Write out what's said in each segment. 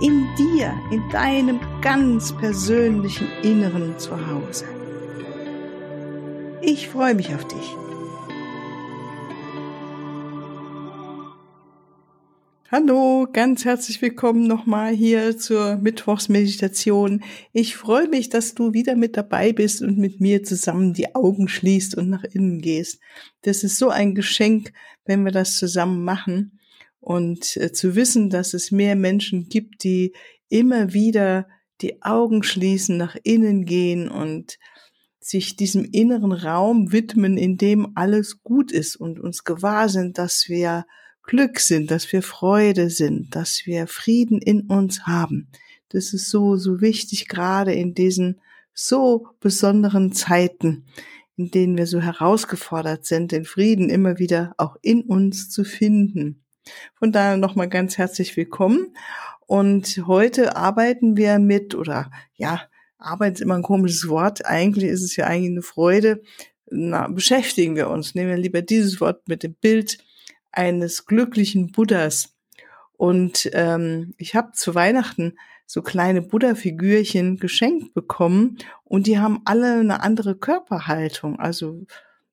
in dir, in deinem ganz persönlichen Inneren zu Hause. Ich freue mich auf dich. Hallo, ganz herzlich willkommen nochmal hier zur Mittwochsmeditation. Ich freue mich, dass du wieder mit dabei bist und mit mir zusammen die Augen schließt und nach innen gehst. Das ist so ein Geschenk, wenn wir das zusammen machen und äh, zu wissen, dass es mehr Menschen gibt, die immer wieder die Augen schließen, nach innen gehen und sich diesem inneren Raum widmen, in dem alles gut ist und uns gewahr sind, dass wir Glück sind, dass wir Freude sind, dass wir Frieden in uns haben. Das ist so, so wichtig, gerade in diesen so besonderen Zeiten, in denen wir so herausgefordert sind, den Frieden immer wieder auch in uns zu finden. Von daher nochmal ganz herzlich willkommen. Und heute arbeiten wir mit, oder ja, Arbeit ist immer ein komisches Wort. Eigentlich ist es ja eigentlich eine Freude. Na, beschäftigen wir uns. Nehmen wir lieber dieses Wort mit dem Bild eines glücklichen Buddhas. Und ähm, ich habe zu Weihnachten so kleine Buddha-Figürchen geschenkt bekommen und die haben alle eine andere Körperhaltung. Also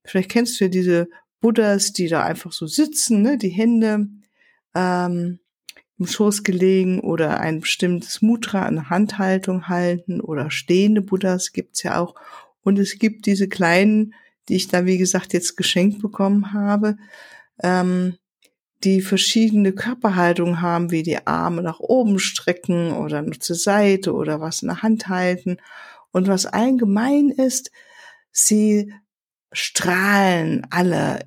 vielleicht kennst du ja diese Buddhas, die da einfach so sitzen, ne? die Hände ähm, im Schoß gelegen oder ein bestimmtes Mudra, eine Handhaltung halten oder stehende Buddhas gibt's ja auch. Und es gibt diese kleinen, die ich da wie gesagt jetzt geschenkt bekommen habe, ähm, die verschiedene Körperhaltungen haben, wie die Arme nach oben strecken oder nur zur Seite oder was in der Hand halten. Und was allgemein ist, sie strahlen alle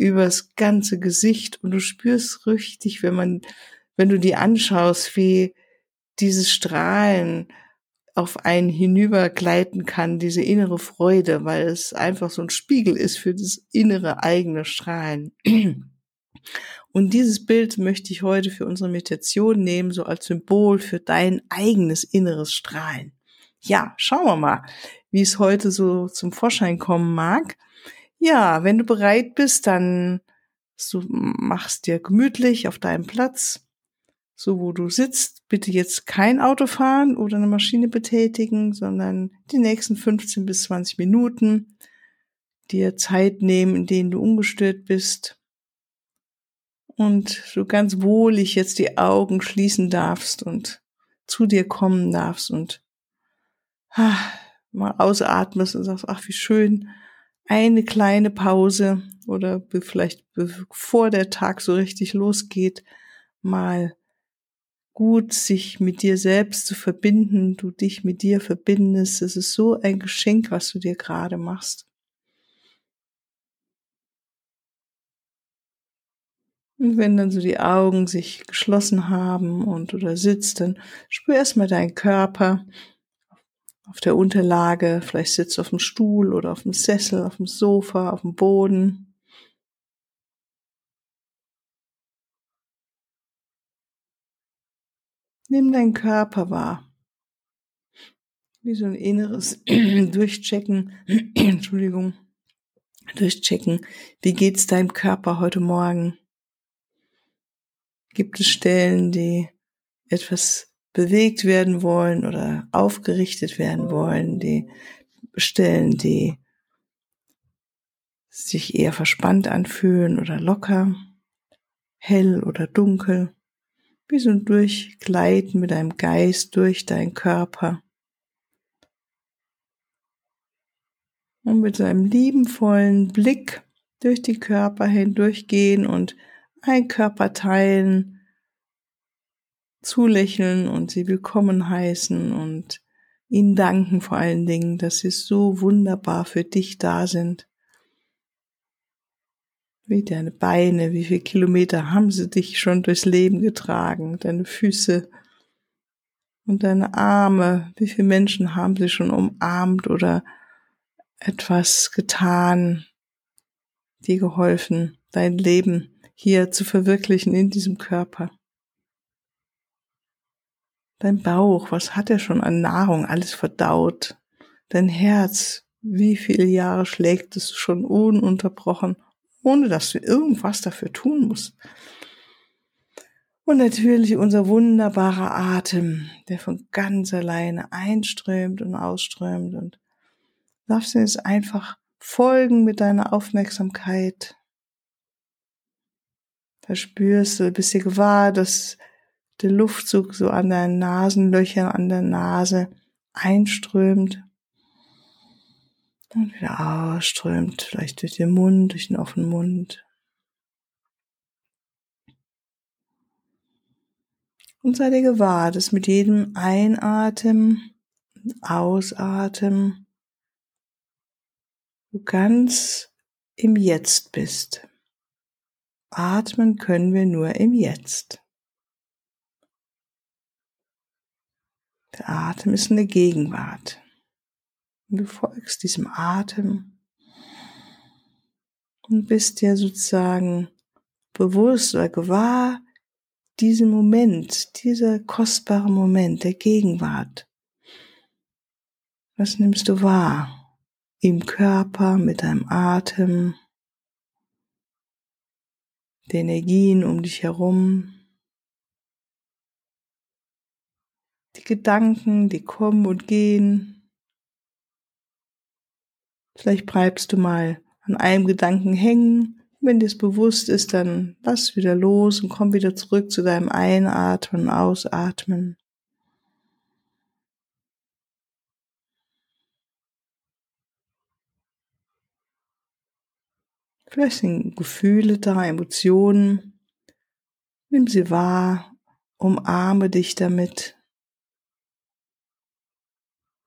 übers ganze Gesicht und du spürst richtig, wenn man, wenn du die anschaust, wie dieses Strahlen auf einen hinübergleiten kann, diese innere Freude, weil es einfach so ein Spiegel ist für das innere eigene Strahlen. Und dieses Bild möchte ich heute für unsere Meditation nehmen, so als Symbol für dein eigenes inneres Strahlen. Ja, schauen wir mal, wie es heute so zum Vorschein kommen mag. Ja, wenn du bereit bist, dann du machst dir gemütlich auf deinem Platz, so wo du sitzt, bitte jetzt kein Auto fahren oder eine Maschine betätigen, sondern die nächsten 15 bis 20 Minuten dir Zeit nehmen, in denen du ungestört bist. Und du ganz wohlig jetzt die Augen schließen darfst und zu dir kommen darfst und ah, mal ausatmest und sagst, ach, wie schön, eine kleine Pause oder vielleicht bevor der Tag so richtig losgeht, mal gut, sich mit dir selbst zu verbinden, du dich mit dir verbindest. Es ist so ein Geschenk, was du dir gerade machst. Und wenn dann so die Augen sich geschlossen haben und da sitzt, dann spür erstmal deinen Körper auf der Unterlage. Vielleicht sitzt du auf dem Stuhl oder auf dem Sessel, auf dem Sofa, auf dem Boden. Nimm deinen Körper wahr. Wie so ein inneres Durchchecken. Entschuldigung. Durchchecken. Wie geht's deinem Körper heute Morgen? Gibt es Stellen, die etwas bewegt werden wollen oder aufgerichtet werden wollen, die Stellen, die sich eher verspannt anfühlen oder locker, hell oder dunkel? wie so ein Durchgleiten mit deinem Geist durch deinen Körper. Und mit so einem liebenvollen Blick durch die Körper hindurchgehen und ein Körper teilen, zulächeln und sie willkommen heißen und ihnen danken vor allen Dingen, dass sie so wunderbar für dich da sind. Wie deine Beine, wie viele Kilometer haben sie dich schon durchs Leben getragen, deine Füße. Und deine Arme, wie viele Menschen haben sie schon umarmt oder etwas getan, dir geholfen, dein Leben hier zu verwirklichen in diesem Körper. Dein Bauch, was hat er schon an Nahrung alles verdaut? Dein Herz, wie viele Jahre schlägt es schon ununterbrochen, ohne dass du irgendwas dafür tun musst? Und natürlich unser wunderbarer Atem, der von ganz alleine einströmt und ausströmt und darfst du jetzt einfach folgen mit deiner Aufmerksamkeit. Da spürst du, bist dir gewahr, dass der Luftzug so an deinen Nasenlöchern, an der Nase einströmt und wieder ausströmt, vielleicht durch den Mund, durch den offenen Mund. Und sei dir gewahr, dass mit jedem Einatmen, Ausatmen du ganz im Jetzt bist. Atmen können wir nur im Jetzt. Der Atem ist eine Gegenwart. Und du folgst diesem Atem und bist dir sozusagen bewusst oder gewahr, diesen Moment, dieser kostbare Moment der Gegenwart. Was nimmst du wahr? Im Körper, mit deinem Atem, die Energien um dich herum, die Gedanken, die kommen und gehen. Vielleicht bleibst du mal an einem Gedanken hängen wenn dir es bewusst ist, dann lass wieder los und komm wieder zurück zu deinem Einatmen, Ausatmen. Vielleicht sind Gefühle da, Emotionen. Nimm sie wahr, umarme dich damit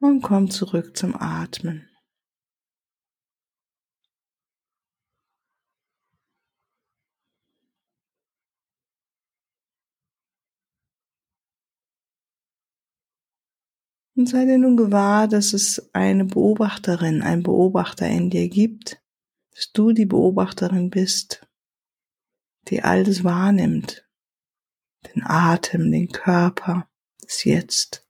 und komm zurück zum Atmen. Und sei dir nun gewahr, dass es eine Beobachterin, ein Beobachter in dir gibt, dass du die Beobachterin bist, die all das wahrnimmt, den Atem, den Körper, das Jetzt.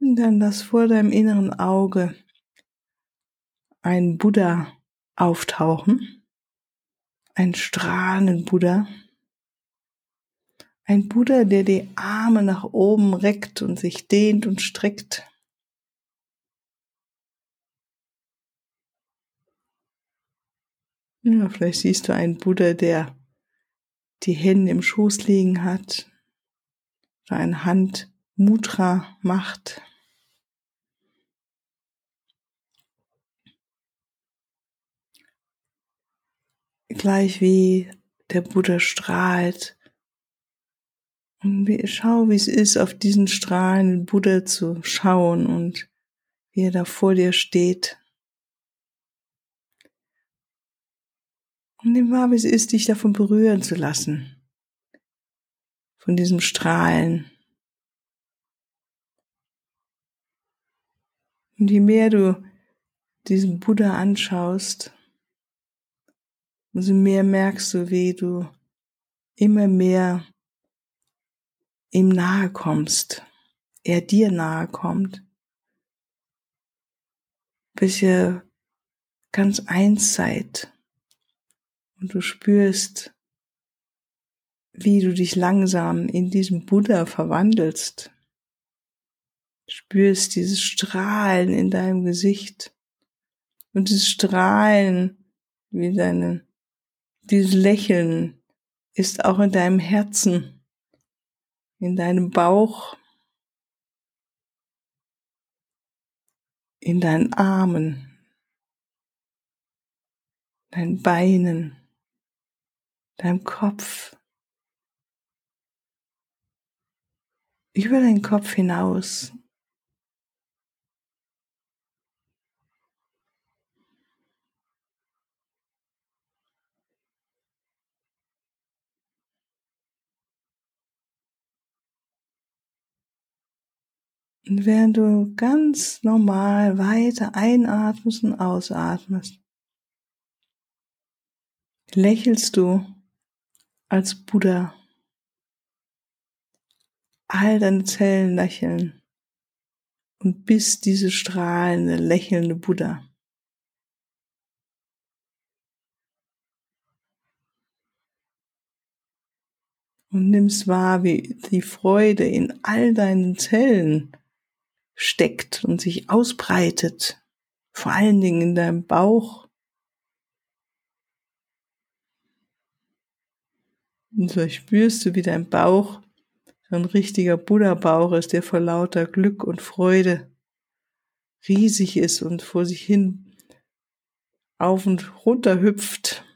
Und dann lass vor deinem inneren Auge ein Buddha auftauchen, ein strahlenden Buddha, ein Buddha, der die Arme nach oben reckt und sich dehnt und streckt. Ja, vielleicht siehst du einen Buddha, der die Hände im Schoß liegen hat, oder eine Hand Mudra macht. Gleich wie der Buddha strahlt. Und schau, wie es ist, auf diesen strahlenden Buddha zu schauen und wie er da vor dir steht. Und nimm wahr, wie es ist, dich davon berühren zu lassen. Von diesem Strahlen. Und je mehr du diesen Buddha anschaust, umso mehr merkst du, wie du immer mehr ihm nahe kommst, er dir nahe kommt, bis ihr ganz eins seid und du spürst, wie du dich langsam in diesen Buddha verwandelst. Spürst dieses Strahlen in deinem Gesicht und dieses Strahlen wie deine dieses Lächeln ist auch in deinem Herzen, in deinem Bauch. in deinen Armen, deinen Beinen, deinem Kopf, über deinen Kopf hinaus. Und während du ganz normal weiter einatmest und ausatmest, lächelst du als Buddha. All deine Zellen lächeln und bist diese strahlende, lächelnde Buddha. Und nimmst wahr, wie die Freude in all deinen Zellen steckt und sich ausbreitet, vor allen Dingen in deinem Bauch. Und so spürst du, wie dein Bauch so ein richtiger Buddha-Bauch ist, der vor lauter Glück und Freude riesig ist und vor sich hin auf und runter hüpft.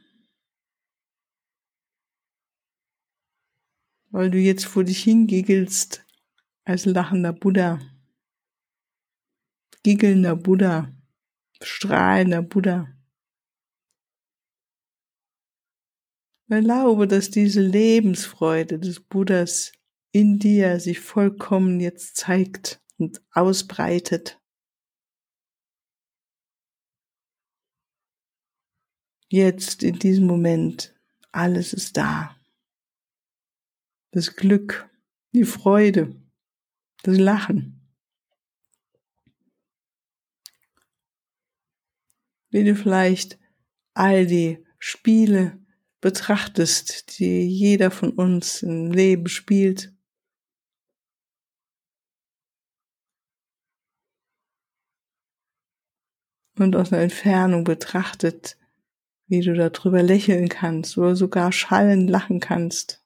Weil du jetzt vor dich hingiggelst als lachender Buddha giggelnder Buddha, strahlender Buddha. Erlaube, dass diese Lebensfreude des Buddhas in dir sich vollkommen jetzt zeigt und ausbreitet. Jetzt in diesem Moment, alles ist da. Das Glück, die Freude, das Lachen. Wie du vielleicht all die Spiele betrachtest, die jeder von uns im Leben spielt. Und aus einer Entfernung betrachtet, wie du darüber lächeln kannst oder sogar schallend lachen kannst.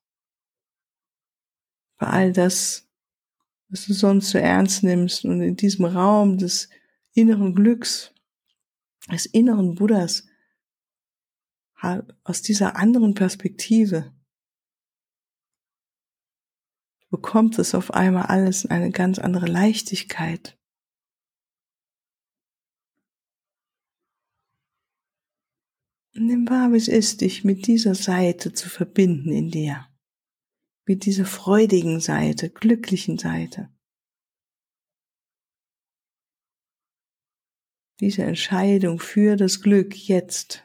Bei all das, was du sonst so ernst nimmst und in diesem Raum des inneren Glücks des inneren Buddhas aus dieser anderen Perspektive bekommt es auf einmal alles eine ganz andere Leichtigkeit. Nimm wahr, wie es ist, dich mit dieser Seite zu verbinden in dir. Mit dieser freudigen Seite, glücklichen Seite. Diese Entscheidung für das Glück jetzt.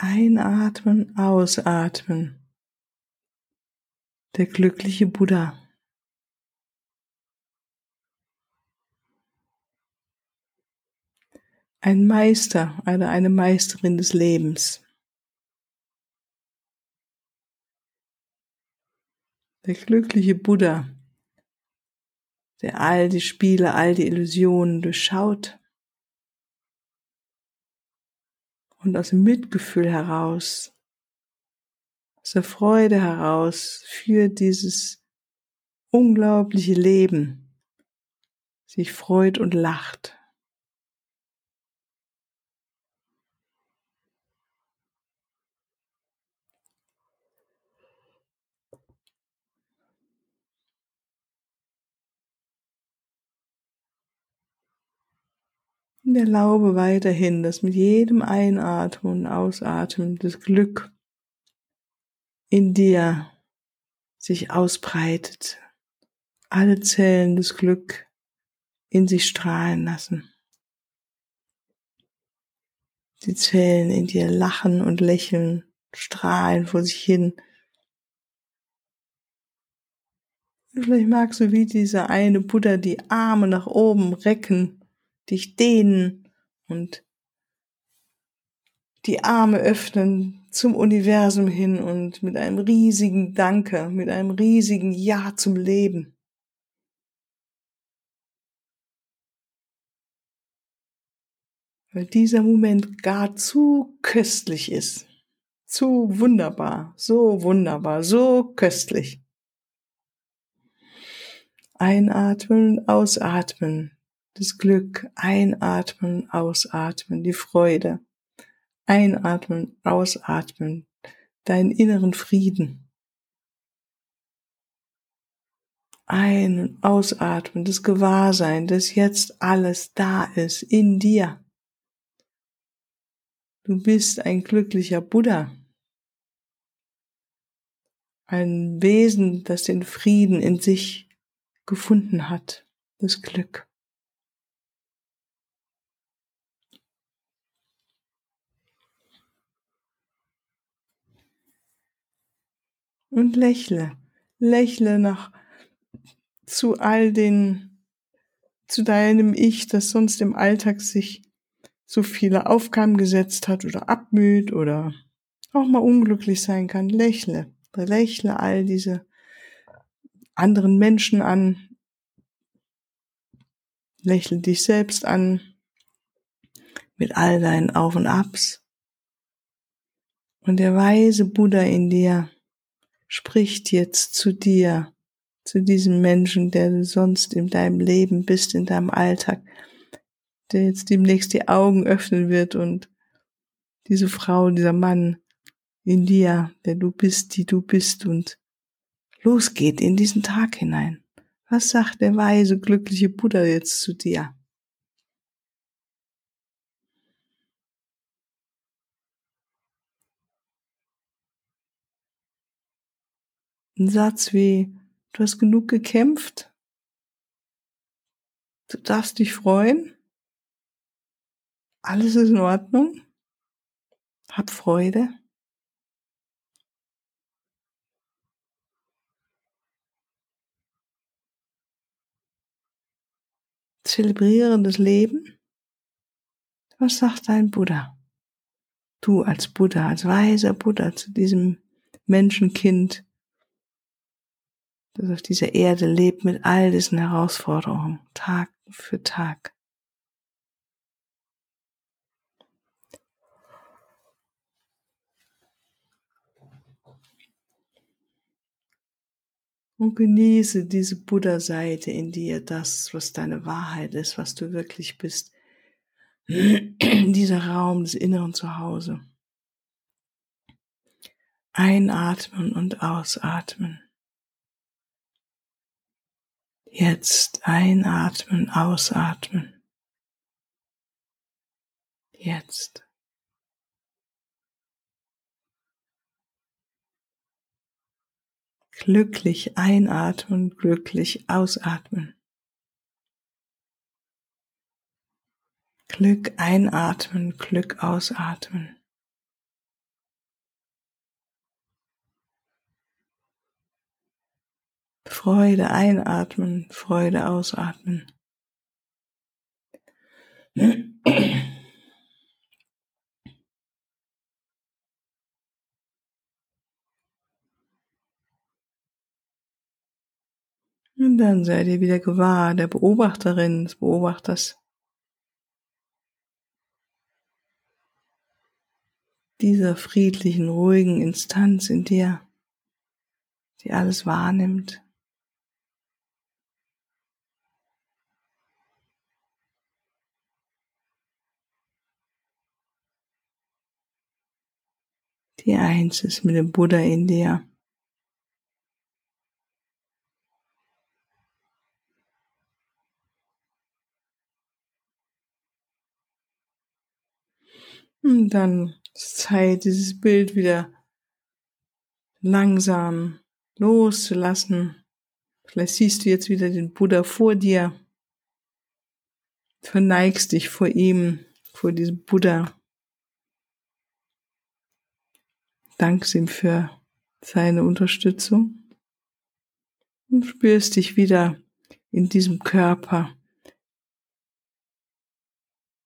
Einatmen, ausatmen der glückliche Buddha. Ein Meister oder eine Meisterin des Lebens. Der glückliche Buddha, der all die Spiele, all die Illusionen durchschaut und aus dem Mitgefühl heraus der Freude heraus für dieses unglaubliche Leben sich freut und lacht. Und erlaube weiterhin, dass mit jedem Einatmen und Ausatmen das Glück in dir sich ausbreitet, alle Zellen des Glück in sich strahlen lassen. Die Zellen in dir lachen und lächeln, strahlen vor sich hin. Vielleicht magst du wie dieser eine Buddha die Arme nach oben recken, dich dehnen und die Arme öffnen zum Universum hin und mit einem riesigen Danke, mit einem riesigen Ja zum Leben. Weil dieser Moment gar zu köstlich ist, zu wunderbar, so wunderbar, so köstlich. Einatmen, ausatmen, das Glück, einatmen, ausatmen, die Freude, einatmen, ausatmen, deinen inneren Frieden. Ein- und ausatmen, das Gewahrsein, dass jetzt alles da ist in dir. Du bist ein glücklicher Buddha. Ein Wesen, das den Frieden in sich gefunden hat, das Glück. Und lächle, lächle nach zu all den, zu deinem Ich, das sonst im Alltag sich so viele Aufgaben gesetzt hat oder abmüht oder auch mal unglücklich sein kann. Lächle, lächle all diese anderen Menschen an, lächle dich selbst an mit all deinen Auf und Abs. Und der weise Buddha in dir spricht jetzt zu dir, zu diesem Menschen, der du sonst in deinem Leben bist, in deinem Alltag, der jetzt demnächst die Augen öffnen wird und diese Frau, dieser Mann in dir, der du bist, die du bist und losgeht in diesen Tag hinein. Was sagt der weise, glückliche Buddha jetzt zu dir? Ein Satz wie, du hast genug gekämpft, du darfst dich freuen, alles ist in Ordnung, hab Freude. Zelebriere das Leben. Was sagt dein Buddha? Du als Buddha, als weiser Buddha zu diesem Menschenkind, das auf dieser Erde lebt mit all diesen Herausforderungen, Tag für Tag. Und genieße diese Buddha-Seite in dir, das, was deine Wahrheit ist, was du wirklich bist. Dieser Raum des inneren Zuhause. Einatmen und ausatmen. Jetzt einatmen, ausatmen. Jetzt. Glücklich einatmen, glücklich ausatmen. Glück einatmen, Glück ausatmen. Freude einatmen, Freude ausatmen. Und dann sei dir wieder gewahr, der Beobachterin, des Beobachters. Dieser friedlichen, ruhigen Instanz in dir, die alles wahrnimmt. Die eins ist mit dem Buddha in dir. Und dann ist Zeit, dieses Bild wieder langsam loszulassen. Vielleicht siehst du jetzt wieder den Buddha vor dir. Verneigst dich vor ihm, vor diesem Buddha. Dankst ihm für seine Unterstützung und spürst dich wieder in diesem Körper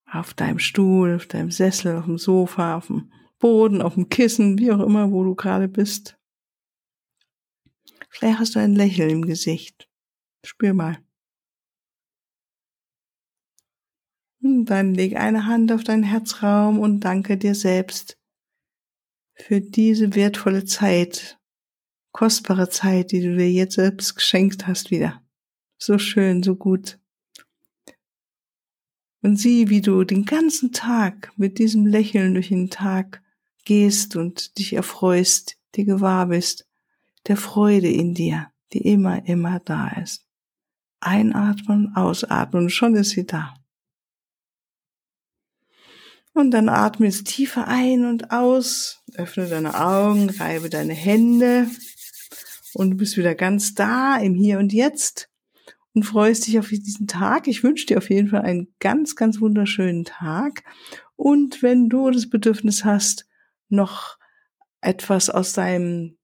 auf deinem Stuhl, auf deinem Sessel, auf dem Sofa, auf dem Boden, auf dem Kissen, wie auch immer, wo du gerade bist. Vielleicht hast du ein Lächeln im Gesicht. Spür mal. Und dann leg eine Hand auf deinen Herzraum und danke dir selbst für diese wertvolle Zeit, kostbare Zeit, die du dir jetzt selbst geschenkt hast wieder. So schön, so gut. Und sieh, wie du den ganzen Tag mit diesem Lächeln durch den Tag gehst und dich erfreust, dir gewahr bist, der Freude in dir, die immer, immer da ist. Einatmen, ausatmen schon ist sie da. Und dann atme jetzt tiefer ein und aus, öffne deine Augen, reibe deine Hände und du bist wieder ganz da im Hier und Jetzt und freust dich auf diesen Tag. Ich wünsche dir auf jeden Fall einen ganz, ganz wunderschönen Tag. Und wenn du das Bedürfnis hast, noch etwas aus deinem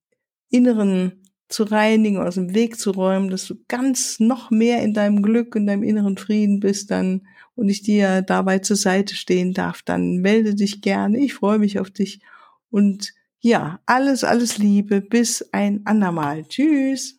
Inneren zu reinigen, aus dem Weg zu räumen, dass du ganz noch mehr in deinem Glück, in deinem inneren Frieden bist, dann und ich dir dabei zur Seite stehen darf, dann melde dich gerne. Ich freue mich auf dich und ja, alles, alles Liebe. Bis ein andermal. Tschüss.